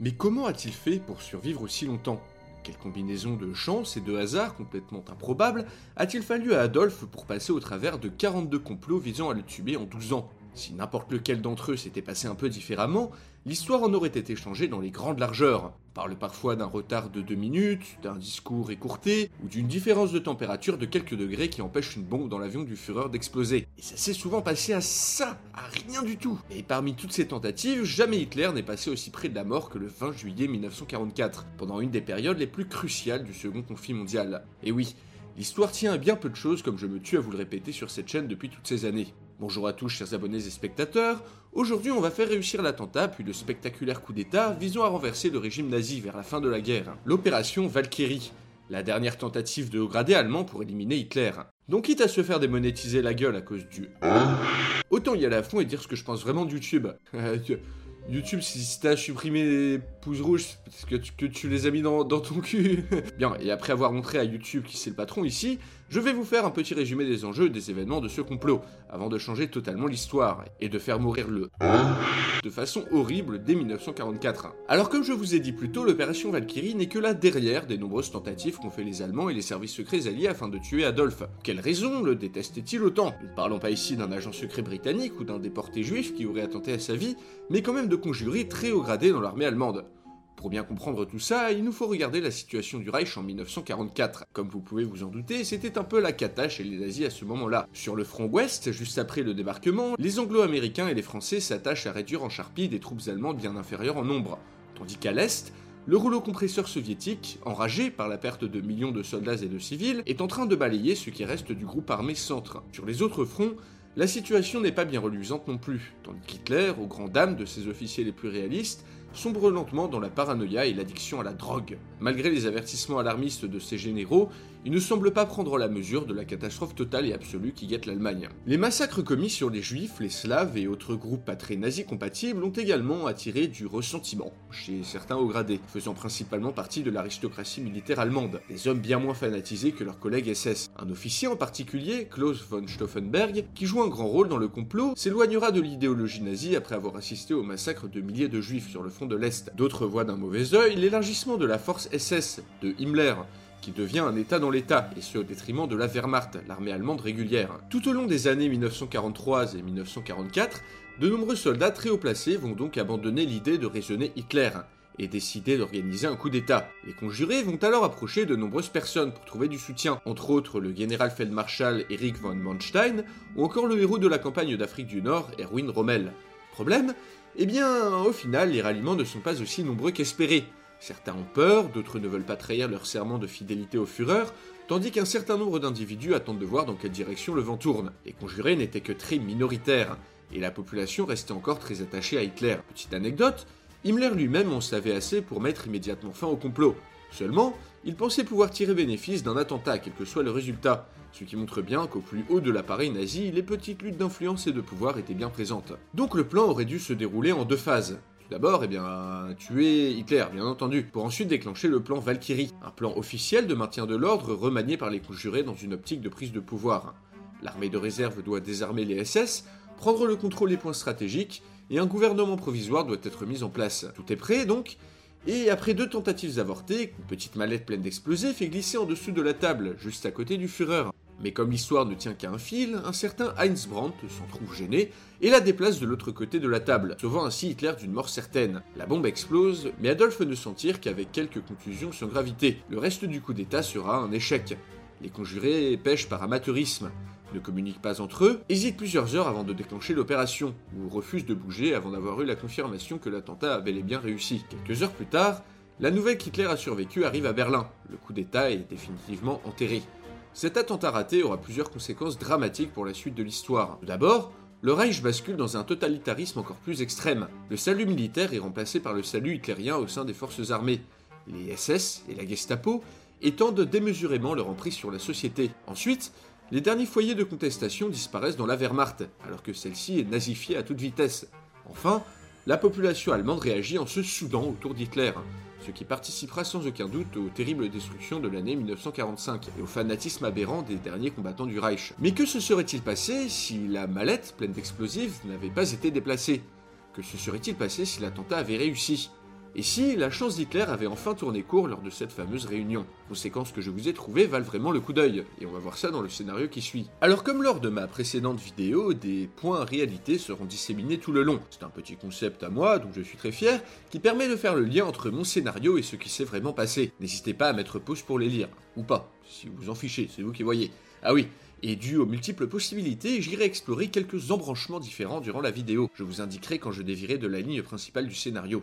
Mais comment a-t-il fait pour survivre aussi longtemps? Quelle combinaison de chance et de hasard complètement improbable a-t-il fallu à Adolphe pour passer au travers de 42 complots visant à le tuer en 12 ans? Si n'importe lequel d'entre eux s'était passé un peu différemment, l'histoire en aurait été changée dans les grandes largeurs. On parle parfois d'un retard de 2 minutes, d'un discours écourté, ou d'une différence de température de quelques degrés qui empêche une bombe dans l'avion du Führer d'exploser. Et ça s'est souvent passé à ça, à rien du tout. Et parmi toutes ces tentatives, jamais Hitler n'est passé aussi près de la mort que le 20 juillet 1944, pendant une des périodes les plus cruciales du second conflit mondial. Et oui, L'histoire tient à bien peu de choses comme je me tue à vous le répéter sur cette chaîne depuis toutes ces années. Bonjour à tous chers abonnés et spectateurs, aujourd'hui on va faire réussir l'attentat puis le spectaculaire coup d'état visant à renverser le régime nazi vers la fin de la guerre, l'opération Valkyrie, la dernière tentative de haut gradé allemand pour éliminer Hitler. Donc quitte à se faire démonétiser la gueule à cause du... Autant y aller à fond et dire ce que je pense vraiment de YouTube. YouTube, si t'as supprimé les pouces rouges, parce que tu, les as mis dans, ton cul. Bien, et après avoir montré à YouTube qui c'est le patron ici, je vais vous faire un petit résumé des enjeux et des événements de ce complot, avant de changer totalement l'histoire, et de faire mourir le de façon horrible dès 1944. Alors comme je vous ai dit plus tôt, l'opération Valkyrie n'est que la derrière des nombreuses tentatives qu'ont fait les Allemands et les services secrets alliés afin de tuer Adolphe. Quelle raison le détestait-il autant? Ne parlons pas ici d'un agent secret britannique ou d'un déporté juif qui aurait attenté à sa vie, mais quand même de conjurés très haut gradés dans l'armée allemande. Pour bien comprendre tout ça, il nous faut regarder la situation du Reich en 1944. Comme vous pouvez vous en douter, c'était un peu la cata chez les nazis à ce moment-là. Sur le front ouest, juste après le débarquement, les anglo-américains et les français s'attachent à réduire en charpie des troupes allemandes bien inférieures en nombre. Tandis qu'à l'est, le rouleau compresseur soviétique, enragé par la perte de millions de soldats et de civils, est en train de balayer ce qui reste du groupe armé centre. Sur les autres fronts, la situation n'est pas bien reluisante non plus, tandis qu'Hitler, aux grandes dames de ses officiers les plus réalistes, sombre lentement dans la paranoïa et l'addiction à la drogue. Malgré les avertissements alarmistes de ses généraux, il ne semble pas prendre la mesure de la catastrophe totale et absolue qui guette l'Allemagne. Les massacres commis sur les juifs, les slaves et autres groupes pas très nazis compatibles ont également attiré du ressentiment chez certains hauts gradés, faisant principalement partie de l'aristocratie militaire allemande, des hommes bien moins fanatisés que leurs collègues SS. Un officier en particulier, Klaus von Stauffenberg, qui joue un grand rôle dans le complot, s'éloignera de l'idéologie nazie après avoir assisté au massacre de milliers de juifs sur le front de l'Est. D'autres voient d'un mauvais œil l'élargissement de la force SS de Himmler, qui devient un État dans l'État, et ce au détriment de la Wehrmacht, l'armée allemande régulière. Tout au long des années 1943 et 1944, de nombreux soldats très haut placés vont donc abandonner l'idée de raisonner Hitler et décider d'organiser un coup d'État. Les conjurés vont alors approcher de nombreuses personnes pour trouver du soutien, entre autres le général feldmarschall Erich von Manstein ou encore le héros de la campagne d'Afrique du Nord, Erwin Rommel. Problème? Eh bien, au final, les ralliements ne sont pas aussi nombreux qu'espérés. Certains ont peur, d'autres ne veulent pas trahir leur serment de fidélité au Führer, tandis qu'un certain nombre d'individus attendent de voir dans quelle direction le vent tourne. Les conjurés n'étaient que très minoritaires, et la population restait encore très attachée à Hitler. Petite anecdote, Himmler lui-même en savait assez pour mettre immédiatement fin au complot. Seulement, il pensait pouvoir tirer bénéfice d'un attentat, quel que soit le résultat, ce qui montre bien qu'au plus haut de l'appareil nazi, les petites luttes d'influence et de pouvoir étaient bien présentes. Donc le plan aurait dû se dérouler en deux phases. D'abord, eh bien, tuer Hitler, bien entendu, pour ensuite déclencher le plan Valkyrie, un plan officiel de maintien de l'ordre remanié par les conjurés dans une optique de prise de pouvoir. L'armée de réserve doit désarmer les SS, prendre le contrôle des points stratégiques, et un gouvernement provisoire doit être mis en place. Tout est prêt donc, et après deux tentatives avortées, une petite mallette pleine d'explosifs fait glisser en dessous de la table, juste à côté du Führer. Mais comme l'histoire ne tient qu'à un fil, un certain Heinz Brandt s'en trouve gêné et la déplace de l'autre côté de la table, sauvant ainsi Hitler d'une mort certaine. La bombe explose, mais Adolphe ne s'en tire qu'avec quelques contusions sans gravité. Le reste du coup d'état sera un échec. Les conjurés pêchent par amateurisme, ne communiquent pas entre eux, hésitent plusieurs heures avant de déclencher l'opération, ou refusent de bouger avant d'avoir eu la confirmation que l'attentat a bel et bien réussi. Quelques heures plus tard, la nouvelle qu'Hitler a survécu arrive à Berlin. Le coup d'état est définitivement enterré. Cet attentat raté aura plusieurs conséquences dramatiques pour la suite de l'histoire. D'abord, le Reich bascule dans un totalitarisme encore plus extrême. Le salut militaire est remplacé par le salut hitlérien au sein des forces armées. Les SS et la Gestapo étendent démesurément leur emprise sur la société. Ensuite, les derniers foyers de contestation disparaissent dans la Wehrmacht, alors que celle-ci est nazifiée à toute vitesse. Enfin, la population allemande réagit en se soudant autour d'Hitler, ce qui participera sans aucun doute aux terribles destructions de l'année 1945 et au fanatisme aberrant des derniers combattants du Reich. Mais que se serait-il passé si la mallette pleine d'explosifs n'avait pas été déplacée? Que se serait-il passé si l'attentat avait réussi? Et si la chance d'Hitler avait enfin tourné court lors de cette fameuse réunion? Conséquences que je vous ai trouvées valent vraiment le coup d'œil, et on va voir ça dans le scénario qui suit. Alors comme lors de ma précédente vidéo, des points réalité seront disséminés tout le long. C'est un petit concept à moi, dont je suis très fier, qui permet de faire le lien entre mon scénario et ce qui s'est vraiment passé. N'hésitez pas à mettre pause pour les lire, ou pas, si vous en fichez, c'est vous qui voyez. Ah oui, et dû aux multiples possibilités, j'irai explorer quelques embranchements différents durant la vidéo. Je vous indiquerai quand je dévirai de la ligne principale du scénario.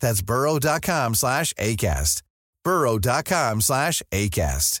That's burrow.com slash ACAST. burrow.com slash ACAST.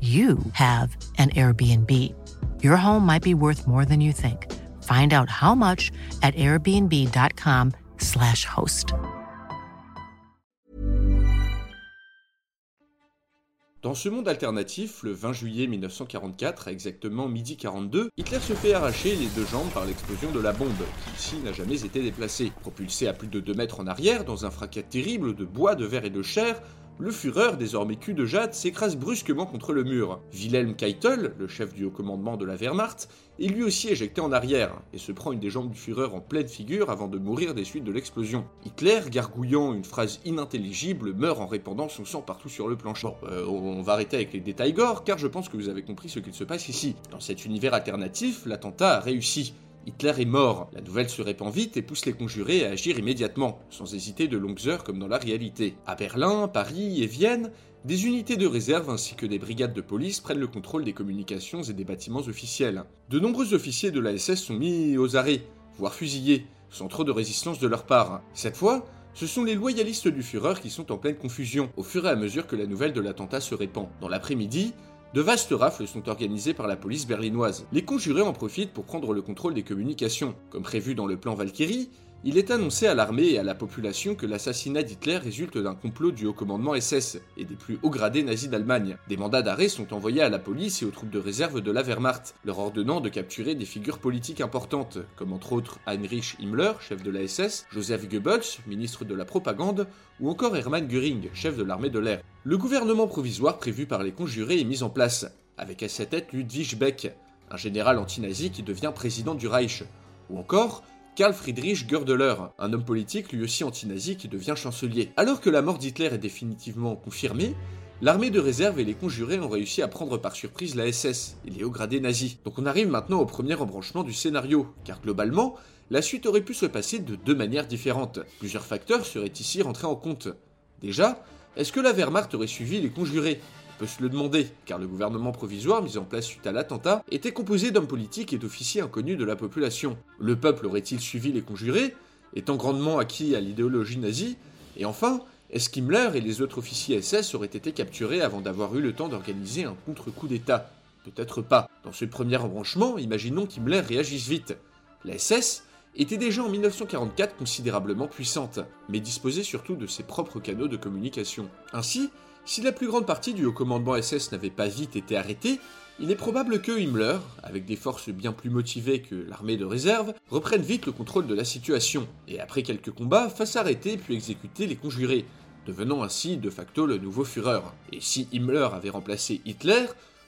you have an Airbnb. Your home might be worth more than you think. Find out how much at airbnb.com/slash host. Dans ce monde alternatif, le 20 juillet 1944, à exactement midi 42, Hitler se fait arracher les deux jambes par l'explosion de la bombe, qui ici n'a jamais été déplacée. Propulsé à plus de 2 mètres en arrière, dans un fracas terrible de bois, de verre et de chair, le Führer, désormais cul de jade, s'écrase brusquement contre le mur. Wilhelm Keitel, le chef du haut commandement de la Wehrmacht, est lui aussi éjecté en arrière, et se prend une des jambes du Führer en pleine figure avant de mourir des suites de l'explosion. Hitler, gargouillant une phrase inintelligible, meurt en répandant son sang partout sur le plancher. Euh, on va arrêter avec les détails gore, car je pense que vous avez compris ce qu'il se passe ici. Dans cet univers alternatif, l'attentat a réussi. Hitler est mort. La nouvelle se répand vite et pousse les conjurés à agir immédiatement, sans hésiter de longues heures comme dans la réalité. À Berlin, Paris et Vienne, des unités de réserve ainsi que des brigades de police prennent le contrôle des communications et des bâtiments officiels. De nombreux officiers de la SS sont mis aux arrêts, voire fusillés, sans trop de résistance de leur part. Cette fois, ce sont les loyalistes du Führer qui sont en pleine confusion, au fur et à mesure que la nouvelle de l'attentat se répand. Dans l'après-midi, de vastes rafles sont organisées par la police berlinoise. Les conjurés en profitent pour prendre le contrôle des communications. Comme prévu dans le plan Valkyrie, il est annoncé à l'armée et à la population que l'assassinat d'Hitler résulte d'un complot du haut commandement SS et des plus hauts gradés nazis d'Allemagne. Des mandats d'arrêt sont envoyés à la police et aux troupes de réserve de la Wehrmacht, leur ordonnant de capturer des figures politiques importantes, comme entre autres Heinrich Himmler, chef de la SS, Joseph Goebbels, ministre de la propagande, ou encore Hermann Göring, chef de l'armée de l'air. Le gouvernement provisoire prévu par les conjurés est mis en place, avec à sa tête Ludwig Beck, un général anti-nazi qui devient président du Reich, ou encore Karl Friedrich Gördeler, un homme politique lui aussi anti-nazi qui devient chancelier. Alors que la mort d'Hitler est définitivement confirmée, l'armée de réserve et les conjurés ont réussi à prendre par surprise la SS et les hauts gradés nazis. Donc on arrive maintenant au premier embranchement du scénario, car globalement, la suite aurait pu se passer de deux manières différentes. Plusieurs facteurs seraient ici rentrés en compte. Déjà, est-ce que la Wehrmacht aurait suivi les conjurés? on peut se le demander, car le gouvernement provisoire mis en place suite à l'attentat était composé d'hommes politiques et d'officiers inconnus de la population. Le peuple aurait-il suivi les conjurés, étant grandement acquis à l'idéologie nazie? Et enfin, est-ce qu'Himmler et les autres officiers SS auraient été capturés avant d'avoir eu le temps d'organiser un contre-coup d'État? Peut-être pas. Dans ce premier embranchement, imaginons qu'Himmler réagisse vite. La SS était déjà en 1944 considérablement puissante, mais disposait surtout de ses propres canaux de communication. Ainsi, si la plus grande partie du haut commandement SS n'avait pas vite été arrêtée, il est probable que Himmler, avec des forces bien plus motivées que l'armée de réserve, reprenne vite le contrôle de la situation, et après quelques combats, fasse arrêter puis exécuter les conjurés, devenant ainsi de facto le nouveau Führer. Et si Himmler avait remplacé Hitler,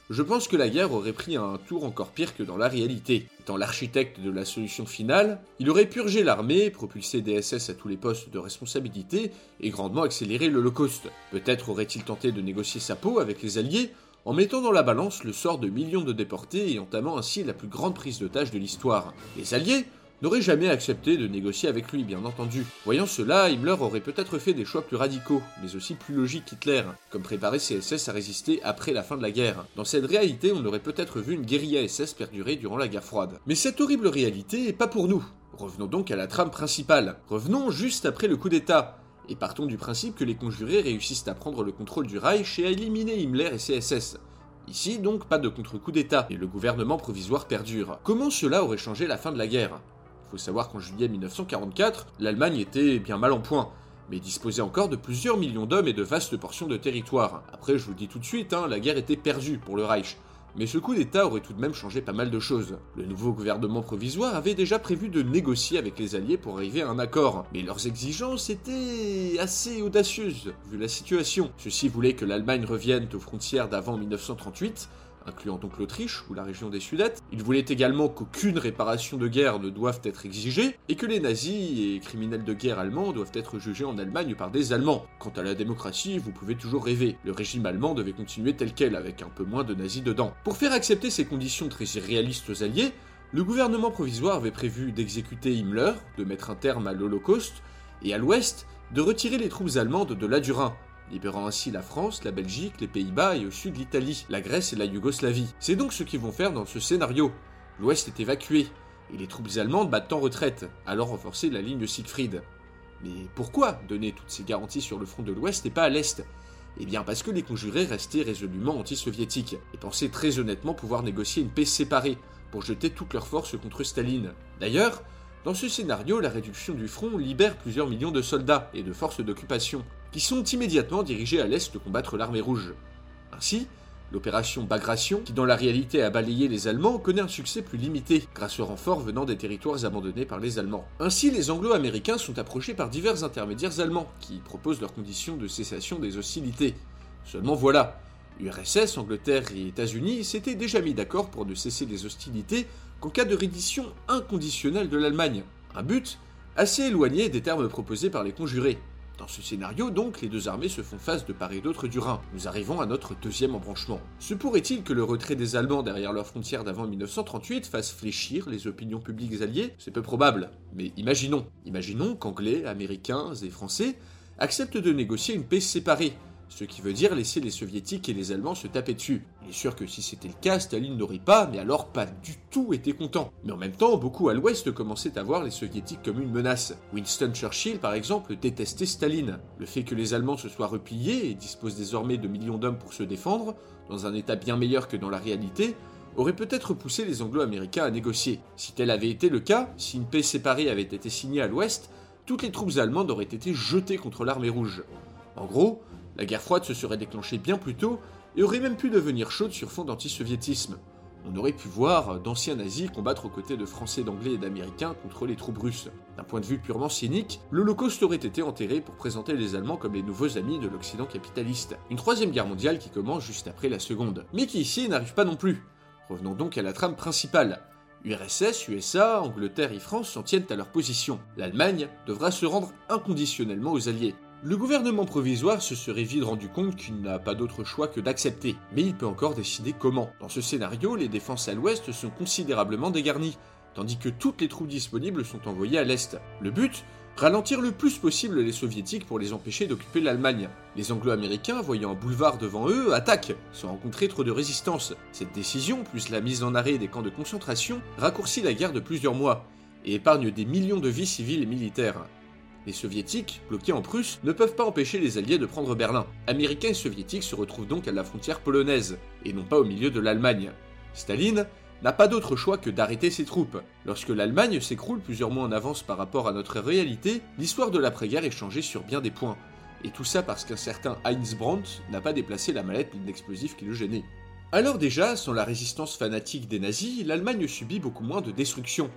je pense que la guerre aurait pris un tour encore pire que dans la réalité. Étant l'architecte de la solution finale, il aurait purgé l'armée, propulsé des SS à tous les postes de responsabilité et grandement accéléré l'Holocauste. Peut-être aurait-il tenté de négocier sa peau avec les Alliés en mettant dans la balance le sort de millions de déportés et entamant ainsi la plus grande prise d'otage de l'histoire. Les Alliés n'aurait jamais accepté de négocier avec lui, bien entendu. Voyant cela, Himmler aurait peut-être fait des choix plus radicaux, mais aussi plus logiques qu'Hitler, comme préparer ses SS à résister après la fin de la guerre. Dans cette réalité, on aurait peut-être vu une guérilla SS perdurer durant la guerre froide. Mais cette horrible réalité est pas pour nous. Revenons donc à la trame principale. Revenons juste après le coup d'État. Et partons du principe que les conjurés réussissent à prendre le contrôle du Reich et à éliminer Himmler et ses SS. Ici donc pas de contre-coup d'État, et le gouvernement provisoire perdure. Comment cela aurait changé la fin de la guerre? Faut savoir qu'en juillet 1944, l'Allemagne était bien mal en point, mais disposait encore de plusieurs millions d'hommes et de vastes portions de territoire. Après, je vous le dis tout de suite, hein, la guerre était perdue pour le Reich. Mais ce coup d'État aurait tout de même changé pas mal de choses. Le nouveau gouvernement provisoire avait déjà prévu de négocier avec les Alliés pour arriver à un accord, mais leurs exigences étaient assez audacieuses, vu la situation. Ceux-ci voulaient que l'Allemagne revienne aux frontières d'avant 1938, incluant donc l'Autriche ou la région des Sudètes. Il voulait également qu'aucune réparation de guerre ne doive être exigée, et que les nazis et criminels de guerre allemands doivent être jugés en Allemagne par des Allemands. Quant à la démocratie, vous pouvez toujours rêver. Le régime allemand devait continuer tel quel, avec un peu moins de nazis dedans. Pour faire accepter ces conditions très irréalistes aux Alliés, le gouvernement provisoire avait prévu d'exécuter Himmler, de mettre un terme à l'Holocauste, et à l'ouest, de retirer les troupes allemandes de la libérant ainsi la France, la Belgique, les Pays-Bas et au sud l'Italie, la Grèce et la Yougoslavie. C'est donc ce qu'ils vont faire dans ce scénario. L'Ouest est évacué, et les troupes allemandes battent en retraite, alors renforcer la ligne Siegfried. Mais pourquoi donner toutes ces garanties sur le front de l'Ouest et pas à l'Est? Eh bien parce que les conjurés restaient résolument anti-soviétiques, et pensaient très honnêtement pouvoir négocier une paix séparée, pour jeter toutes leurs forces contre Staline. D'ailleurs, dans ce scénario, la réduction du front libère plusieurs millions de soldats et de forces d'occupation, sont immédiatement dirigés à l'est combattre l'armée rouge. Ainsi, l'opération Bagration, qui dans la réalité a balayé les Allemands, connaît un succès plus limité, grâce aux renforts venant des territoires abandonnés par les Allemands. Ainsi, les Anglo-Américains sont approchés par divers intermédiaires allemands, qui proposent leurs conditions de cessation des hostilités. Seulement voilà, URSS, Angleterre et États-Unis s'étaient déjà mis d'accord pour ne cesser les hostilités qu'en cas de reddition inconditionnelle de l'Allemagne, un but assez éloigné des termes proposés par les conjurés. Dans ce scénario, donc, les deux armées se font face de part et d'autre du Rhin. Nous arrivons à notre deuxième embranchement. Se pourrait-il que le retrait des Allemands derrière leurs frontières d'avant 1938 fasse fléchir les opinions publiques alliées? C'est peu probable, mais imaginons. Imaginons qu'Anglais, Américains et Français acceptent de négocier une paix séparée, ce qui veut dire laisser les soviétiques et les allemands se taper dessus. Il est sûr que si c'était le cas, Staline n'aurait pas, mais alors pas du tout été content. Mais en même temps, beaucoup à l'ouest commençaient à voir les soviétiques comme une menace. Winston Churchill, par exemple, détestait Staline. Le fait que les Allemands se soient repliés et disposent désormais de millions d'hommes pour se défendre, dans un état bien meilleur que dans la réalité, aurait peut-être poussé les Anglo-Américains à négocier. Si tel avait été le cas, si une paix séparée avait été signée à l'ouest, toutes les troupes allemandes auraient été jetées contre l'armée rouge. En gros, la guerre froide se serait déclenchée bien plus tôt et aurait même pu devenir chaude sur fond d'antisoviétisme. On aurait pu voir d'anciens nazis combattre aux côtés de Français, d'Anglais et d'Américains contre les troupes russes. D'un point de vue purement cynique, l'Holocauste aurait été enterré pour présenter les Allemands comme les nouveaux amis de l'Occident capitaliste. Une troisième guerre mondiale qui commence juste après la seconde. Mais qui ici n'arrive pas non plus. Revenons donc à la trame principale. URSS, USA, Angleterre et France s'en tiennent à leur position. L'Allemagne devra se rendre inconditionnellement aux Alliés. Le gouvernement provisoire se serait vite rendu compte qu'il n'a pas d'autre choix que d'accepter, mais il peut encore décider comment. Dans ce scénario, les défenses à l'ouest sont considérablement dégarnies, tandis que toutes les troupes disponibles sont envoyées à l'est. Le but? Ralentir le plus possible les soviétiques pour les empêcher d'occuper l'Allemagne. Les anglo-américains, voyant un boulevard devant eux, attaquent, sans rencontrer trop de résistance. Cette décision, plus la mise en arrêt des camps de concentration, raccourcit la guerre de plusieurs mois, et épargne des millions de vies civiles et militaires. Les soviétiques, bloqués en Prusse, ne peuvent pas empêcher les alliés de prendre Berlin. Américains et soviétiques se retrouvent donc à la frontière polonaise, et non pas au milieu de l'Allemagne. Staline n'a pas d'autre choix que d'arrêter ses troupes. Lorsque l'Allemagne s'écroule plusieurs mois en avance par rapport à notre réalité, l'histoire de l'après-guerre est changée sur bien des points. Et tout ça parce qu'un certain Heinz Brandt n'a pas déplacé la mallette d'explosifs qui le gênait. Alors déjà, sans la résistance fanatique des nazis, l'Allemagne subit beaucoup moins de destruction.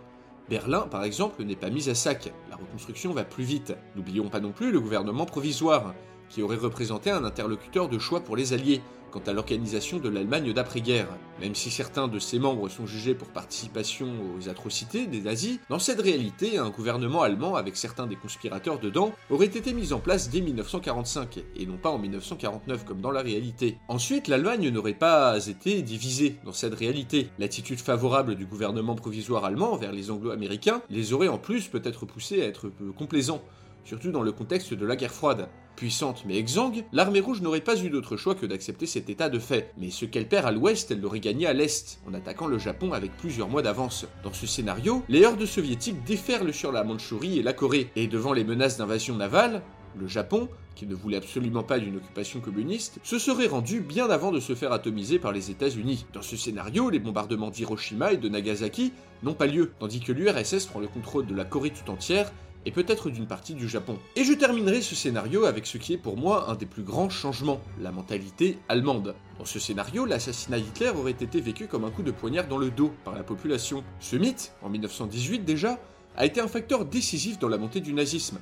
Berlin, par exemple, n'est pas mise à sac, la reconstruction va plus vite. N'oublions pas non plus le gouvernement provisoire, qui aurait représenté un interlocuteur de choix pour les Alliés, quant à l'organisation de l'Allemagne d'après-guerre. Même si certains de ses membres sont jugés pour participation aux atrocités des nazis, dans cette réalité, un gouvernement allemand avec certains des conspirateurs dedans aurait été mis en place dès 1945, et non pas en 1949 comme dans la réalité. Ensuite, l'Allemagne n'aurait pas été divisée dans cette réalité. L'attitude favorable du gouvernement provisoire allemand vers les anglo-américains les aurait en plus peut-être poussés à être peu complaisants surtout dans le contexte de la guerre froide. Puissante mais exsangue, l'armée rouge n'aurait pas eu d'autre choix que d'accepter cet état de fait. Mais ce qu'elle perd à l'ouest, elle l'aurait gagné à l'est, en attaquant le Japon avec plusieurs mois d'avance. Dans ce scénario, les hordes soviétiques déferlent sur la Mandchourie et la Corée, et devant les menaces d'invasion navale, le Japon, qui ne voulait absolument pas d'une occupation communiste, se serait rendu bien avant de se faire atomiser par les États-Unis. Dans ce scénario, les bombardements d'Hiroshima et de Nagasaki n'ont pas lieu, tandis que l'URSS prend le contrôle de la Corée tout entière et peut-être d'une partie du Japon. Et je terminerai ce scénario avec ce qui est pour moi un des plus grands changements, la mentalité allemande. Dans ce scénario, l'assassinat Hitler aurait été vécu comme un coup de poignard dans le dos par la population. Ce mythe, en 1918 déjà, a été un facteur décisif dans la montée du nazisme.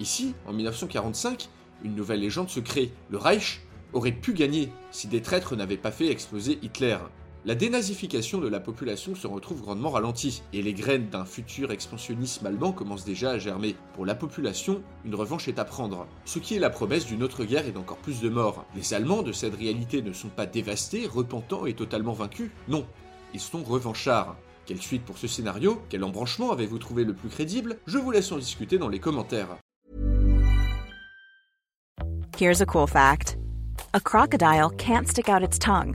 Ici, en 1945, une nouvelle légende se crée. Le Reich aurait pu gagner si des traîtres n'avaient pas fait exploser Hitler la dénazification de la population se retrouve grandement ralentie, et les graines d'un futur expansionnisme allemand commencent déjà à germer. Pour la population, une revanche est à prendre, ce qui est la promesse d'une autre guerre et d'encore plus de morts. Les Allemands de cette réalité ne sont pas dévastés, repentants et totalement vaincus, non, ils sont revanchards. Quelle suite pour ce scénario? Quel embranchement avez-vous trouvé le plus crédible? Je vous laisse en discuter dans les commentaires. Here's a cool fact. A crocodile can't stick out its tongue.